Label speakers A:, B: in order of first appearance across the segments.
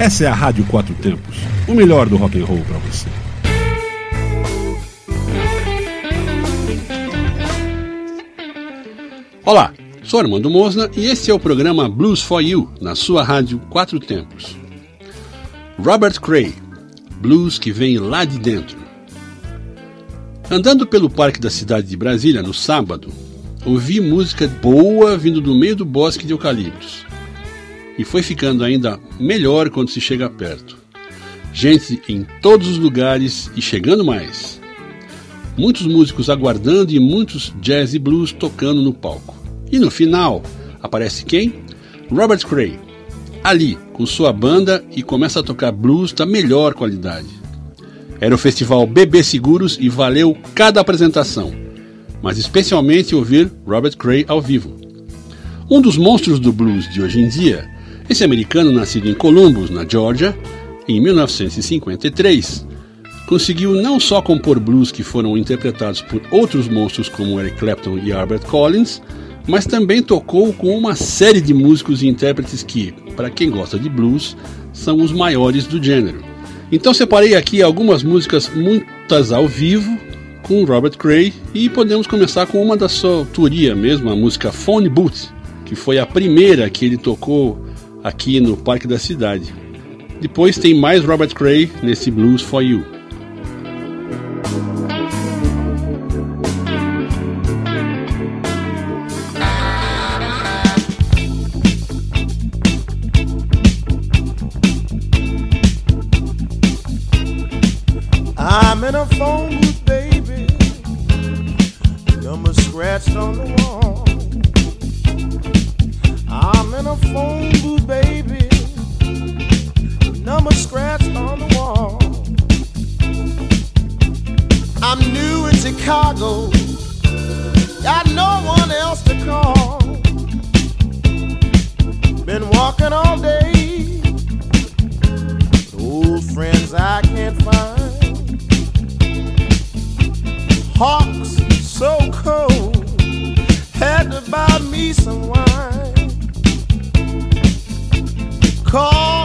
A: Essa é a Rádio Quatro Tempos, o melhor do rock and roll para você. Olá, sou Armando Mosna e esse é o programa Blues for You, na sua rádio Quatro Tempos. Robert Cray, blues que vem lá de dentro. Andando pelo parque da cidade de Brasília no sábado, ouvi música boa vindo do meio do bosque de eucaliptos. E foi ficando ainda melhor quando se chega perto. Gente em todos os lugares e chegando mais. Muitos músicos aguardando e muitos jazz e blues tocando no palco. E no final, aparece quem? Robert Cray, ali com sua banda e começa a tocar blues da melhor qualidade. Era o festival BB Seguros e valeu cada apresentação, mas especialmente ouvir Robert Cray ao vivo. Um dos monstros do blues de hoje em dia, esse americano nascido em Columbus, na Georgia, em 1953, conseguiu não só compor blues que foram interpretados por outros monstros como Eric Clapton e Albert Collins, mas também tocou com uma série de músicos e intérpretes que, para quem gosta de blues, são os maiores do gênero. Então separei aqui algumas músicas, muitas ao vivo, com Robert Cray, e podemos começar com uma da sua autoria mesmo, a música Phone Booth, que foi a primeira que ele tocou aqui no Parque da Cidade. Depois tem mais Robert Cray nesse Blues for You.
B: I'm phone booth, baby. Number scratched on the wall. I'm in a phone booth, baby. Number scratched on the wall. I'm new in Chicago. Got no one else to call. Been walking all day. But old friends I can't find. Hawks so cold. Had to buy me some wine call.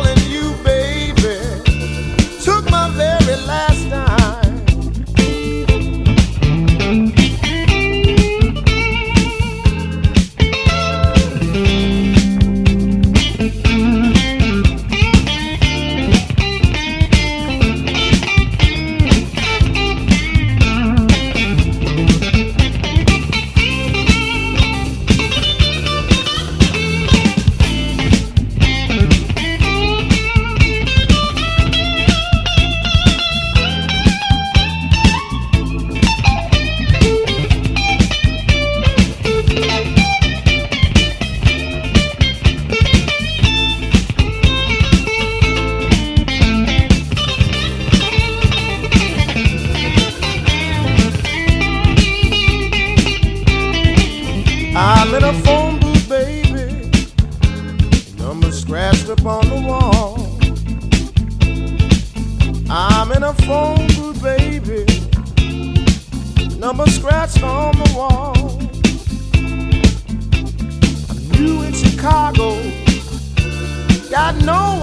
B: know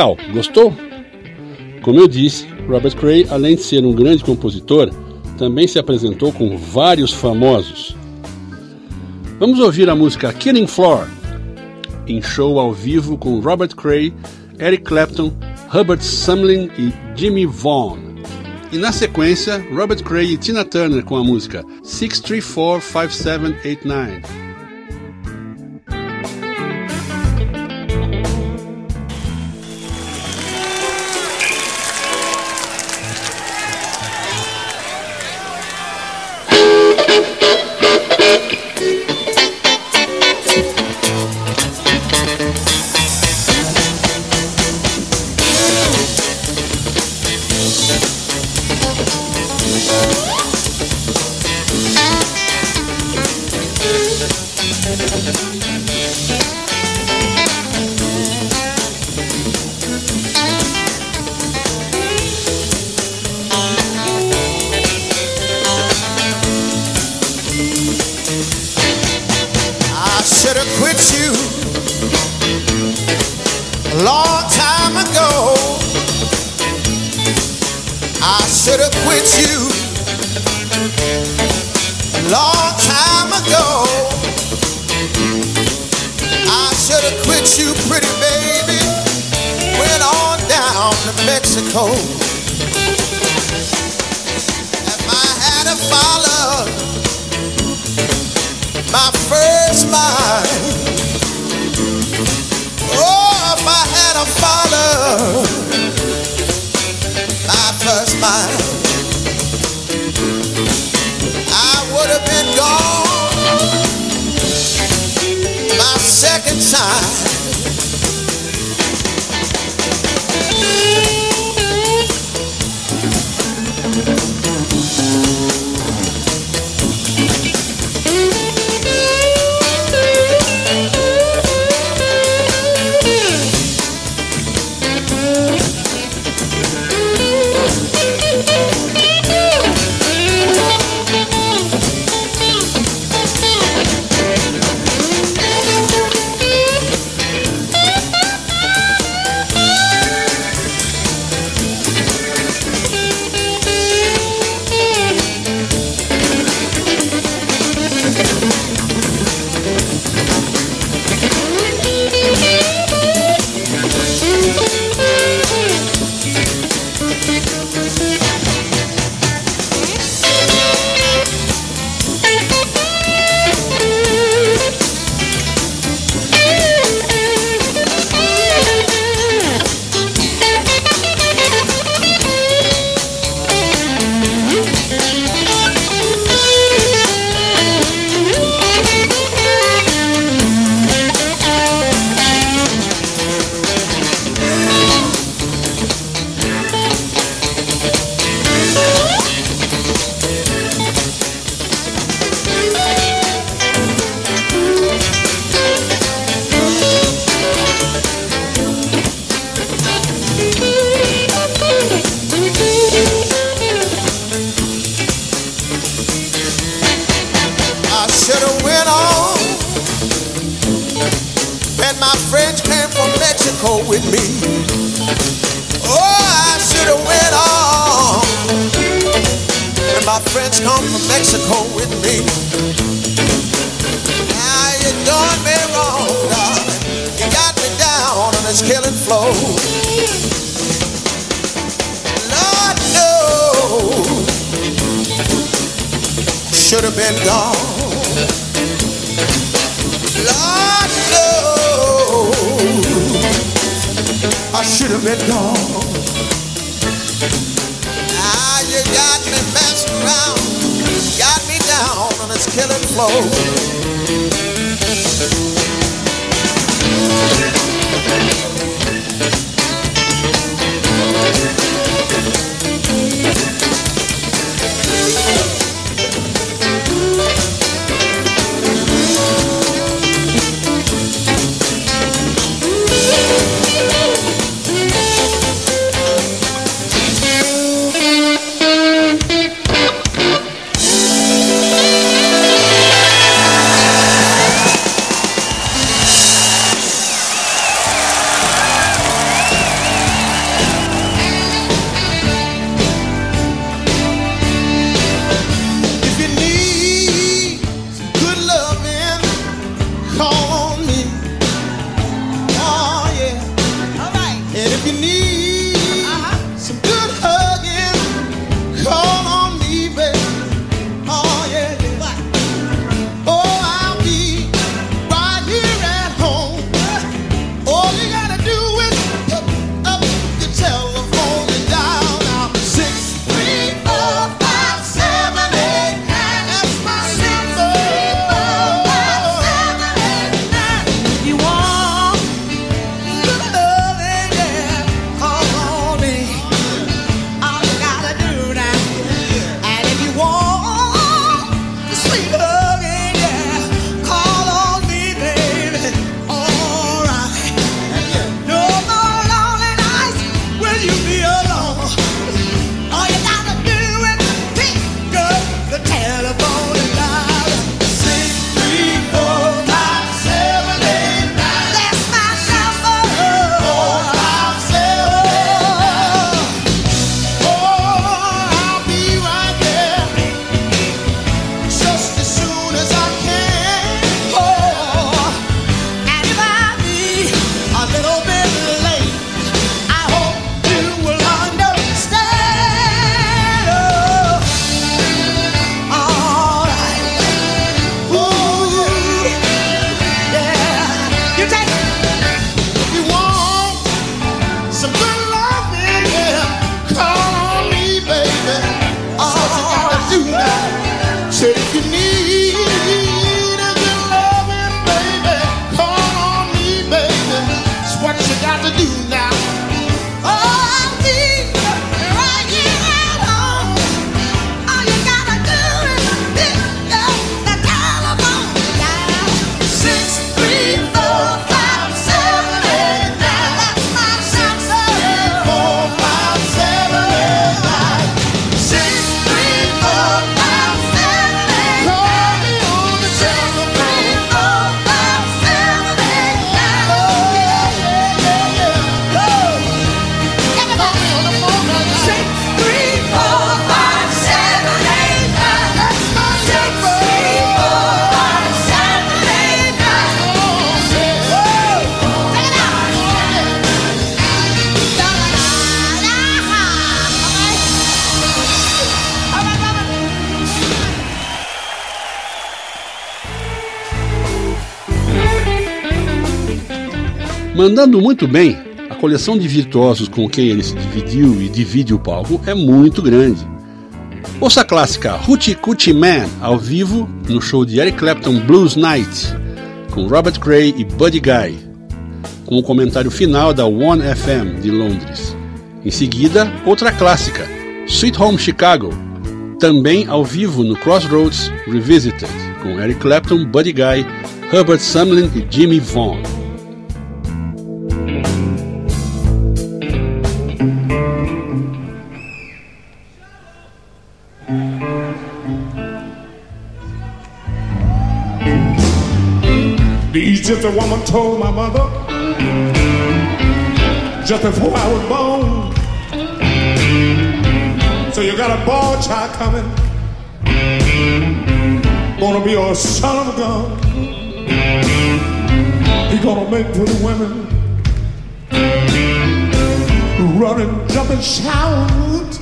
A: tal? Gostou? Como eu disse, Robert Cray, além de ser um grande compositor, também se apresentou com vários famosos. Vamos ouvir a música Killing Floor, em show ao vivo com Robert Cray, Eric Clapton, Hubert Sumlin e Jimmy Vaughan. E na sequência, Robert Cray e Tina Turner com a música 6345789.
C: I should have quit you a long time ago. I should have quit you, pretty baby. Went on down to Mexico. If I had a follow my first mind, oh, if I had a follow her smile. I would have been gone my second time. should have been gone. Lord knows I should have been gone. Now you got me messed around, got me down on this killing floor.
A: Mandando muito bem, a coleção de virtuosos com quem ele se dividiu e divide o palco é muito grande. Ouça a clássica Hoochie Coochie Man ao vivo no show de Eric Clapton Blues Night, com Robert Cray e Buddy Guy, com o comentário final da One FM de Londres. Em seguida, outra clássica, Sweet Home Chicago, também ao vivo no Crossroads Revisited, com Eric Clapton, Buddy Guy, Herbert Sumlin e Jimmy Vaughn.
D: These just a woman told my mother just before I was born. So you got a boy child coming, gonna be a son of a gun. He gonna make for the women running, jumping, shout,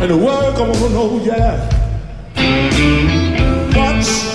D: and the world gonna know, yeah.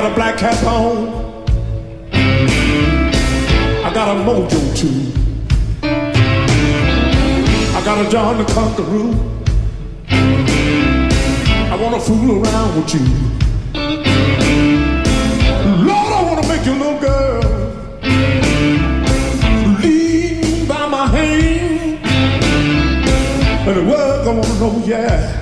D: got a black cap on. I got a mojo too. I got a John the Conqueror. I wanna fool around with you. Lord, I wanna make you little girl. Lean by my hand. And the world I wanna know, yeah.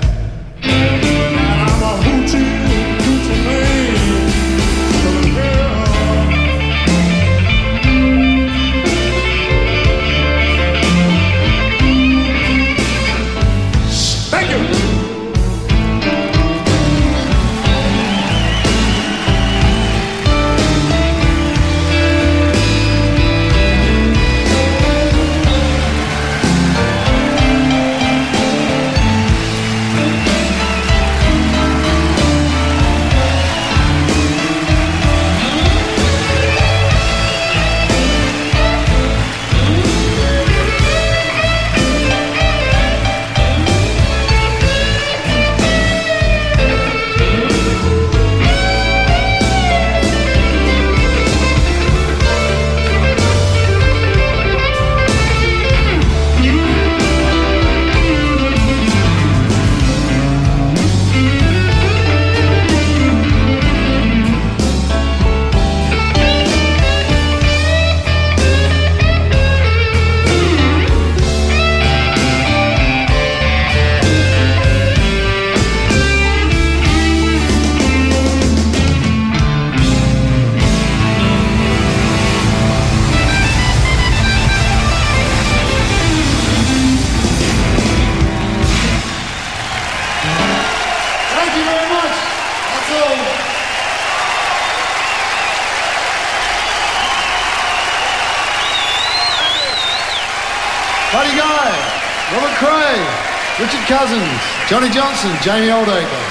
E: Johnny Johnson, Jamie Oldacre.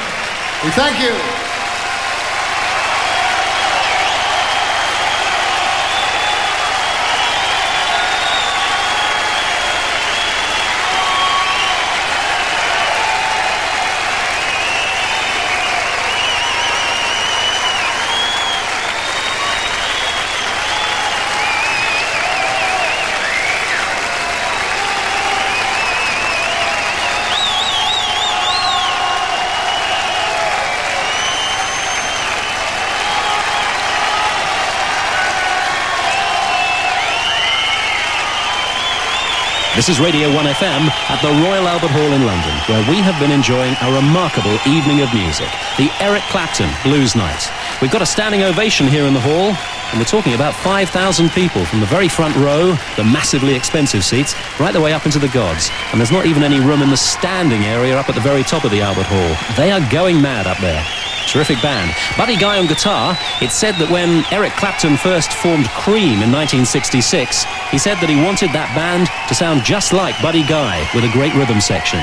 E: We thank you.
F: This is Radio 1FM at the Royal Albert Hall in London, where we have been enjoying a remarkable evening of music, the Eric Clapton Blues Night. We've got a standing ovation here in the hall, and we're talking about 5,000 people from the very front row, the massively expensive seats, right the way up into the gods. And there's not even any room in the standing area up at the very top of the Albert Hall. They are going mad up there. Terrific band. Buddy Guy on guitar. It's said that when Eric Clapton first formed Cream in 1966, he said that he wanted that band to sound just like Buddy Guy with a great rhythm section.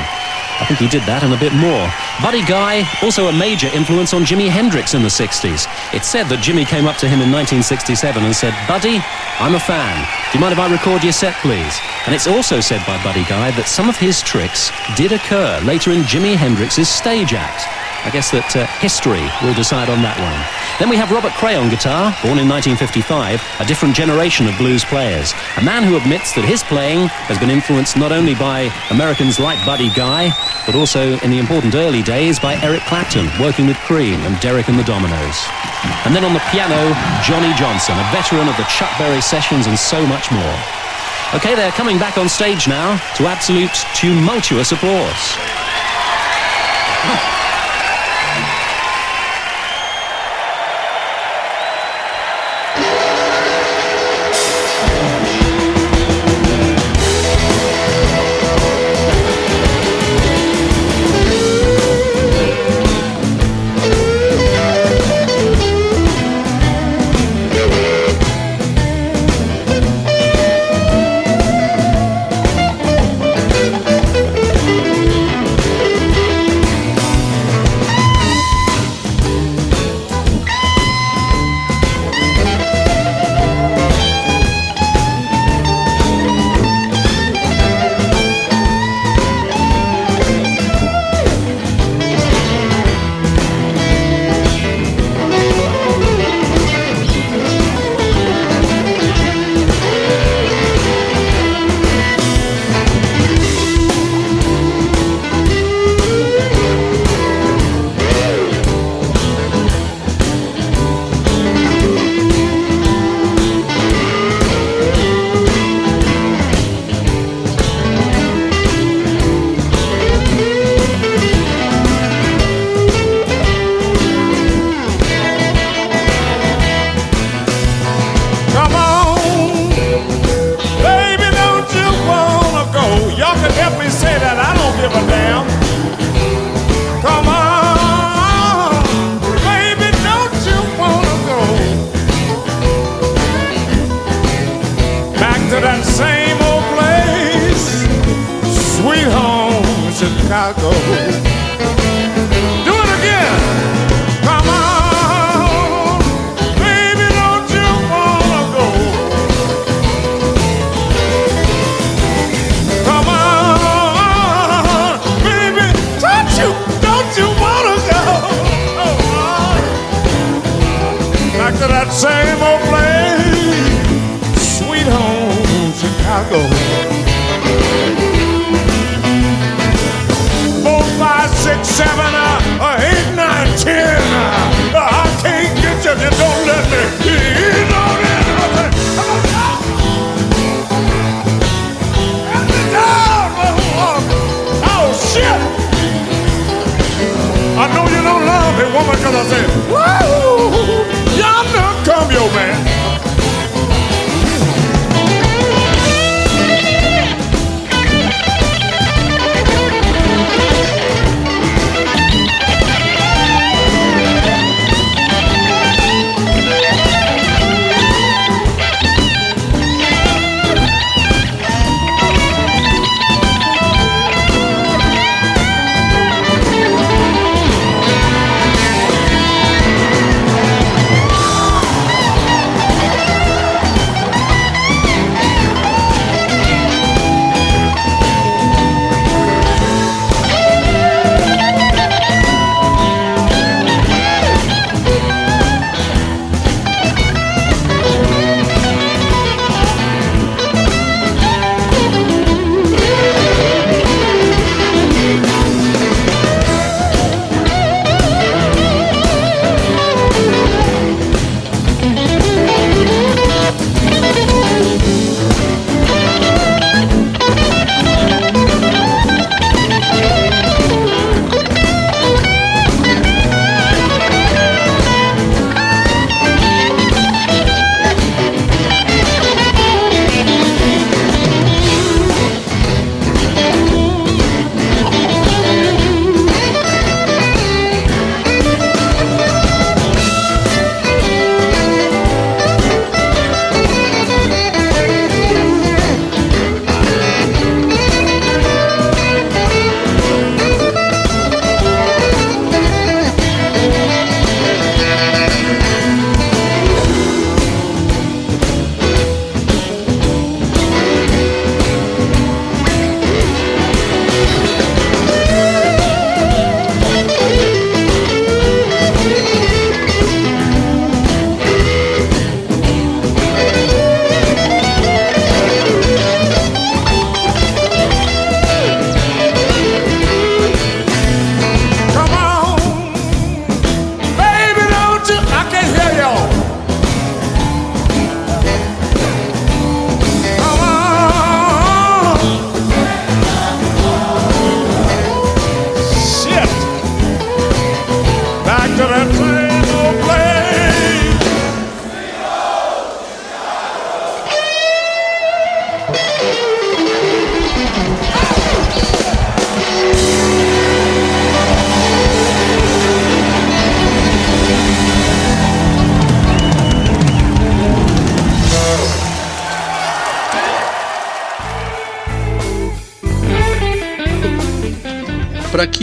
F: I think he did that and a bit more. Buddy Guy, also a major influence on Jimi Hendrix in the 60s. It's said that Jimmy came up to him in 1967 and said, Buddy, I'm a fan. Do you mind if I record your set, please? And it's also said by Buddy Guy that some of his tricks did occur later in Jimi Hendrix's stage act. I guess that uh, history will decide on that one. Then we have Robert Cray on guitar, born in 1955, a different generation of blues players. A man who admits that his playing has been influenced not only by Americans like Buddy Guy, but also in the important early days by Eric Clapton, working with Cream and Derek and the Dominoes. And then on the piano, Johnny Johnson, a veteran of the Chuck Berry sessions and so much more. Okay, they're coming back on stage now to absolute tumultuous applause.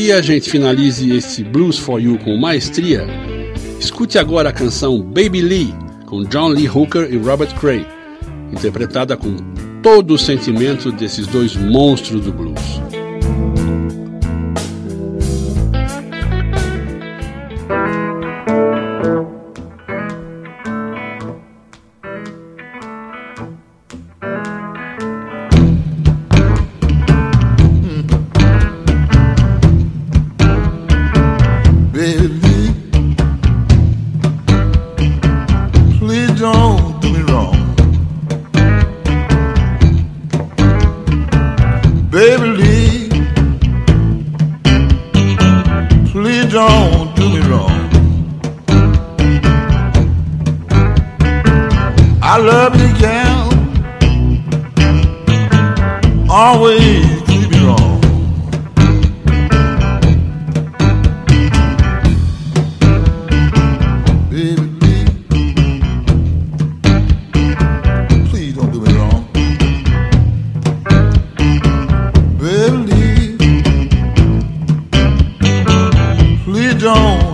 A: Que a gente finalize esse Blues for You com maestria, escute agora a canção Baby Lee, com John Lee Hooker e Robert Cray, interpretada com todo o sentimento desses dois monstros do blues.
G: don't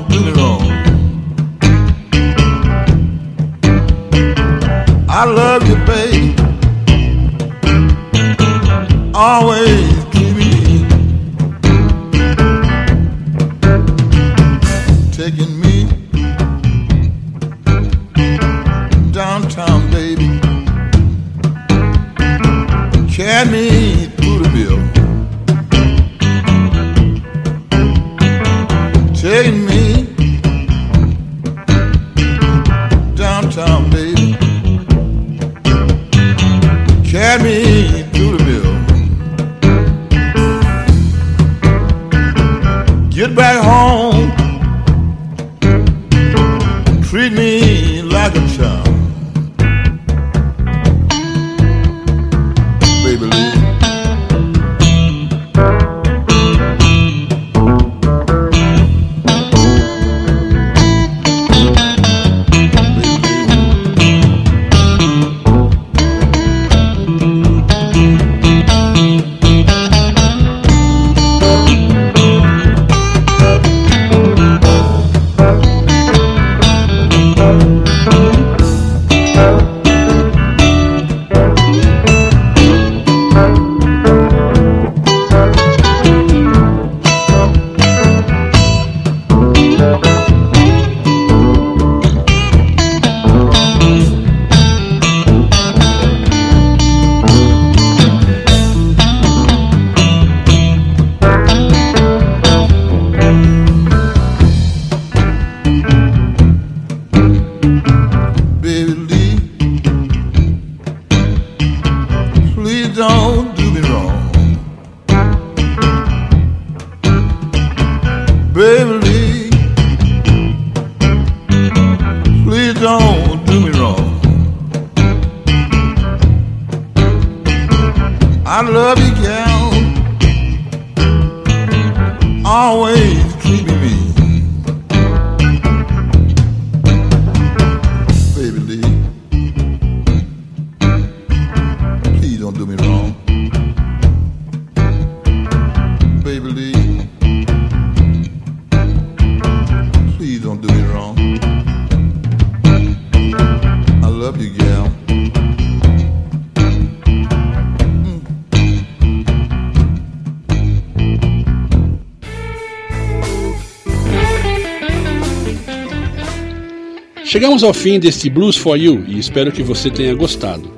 A: Chegamos ao fim deste Blues for You e espero que você tenha gostado.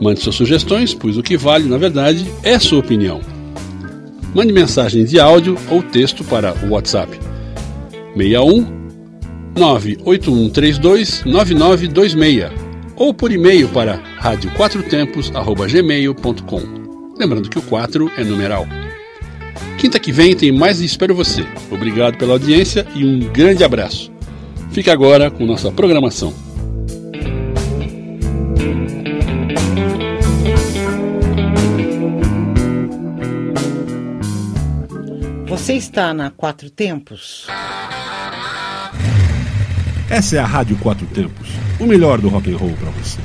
A: Mande suas sugestões, pois o que vale, na verdade, é sua opinião. Mande mensagem de áudio ou texto para o WhatsApp 61 98132 9926 ou por e-mail para radioquatrotempos@gmail.com. Lembrando que o 4 é numeral. Quinta que vem tem mais e espero você. Obrigado pela audiência e um grande abraço. Fique agora com nossa programação.
H: Você está na Quatro Tempos?
A: Essa é a Rádio Quatro Tempos, o melhor do rock and roll para você.